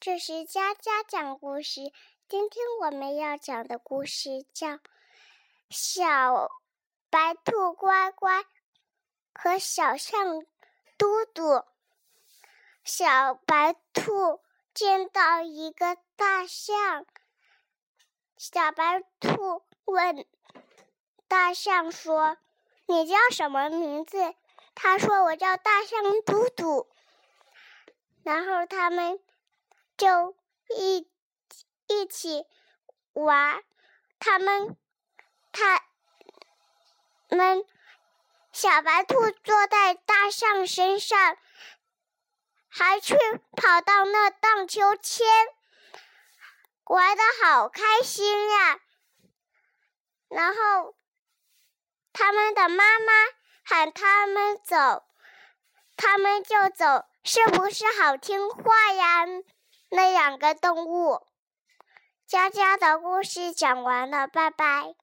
这是佳佳讲故事。今天我们要讲的故事叫《小白兔乖乖和小象嘟嘟》。小白兔见到一个大象，小白兔问大象说：“你叫什么名字？”他说：“我叫大象嘟嘟。”然后他们。就一一起玩，他们他们小白兔坐在大象身上，还去跑到那荡秋千，玩的好开心呀。然后他们的妈妈喊他们走，他们就走，是不是好听话呀？那两个动物，佳佳的故事讲完了，拜拜。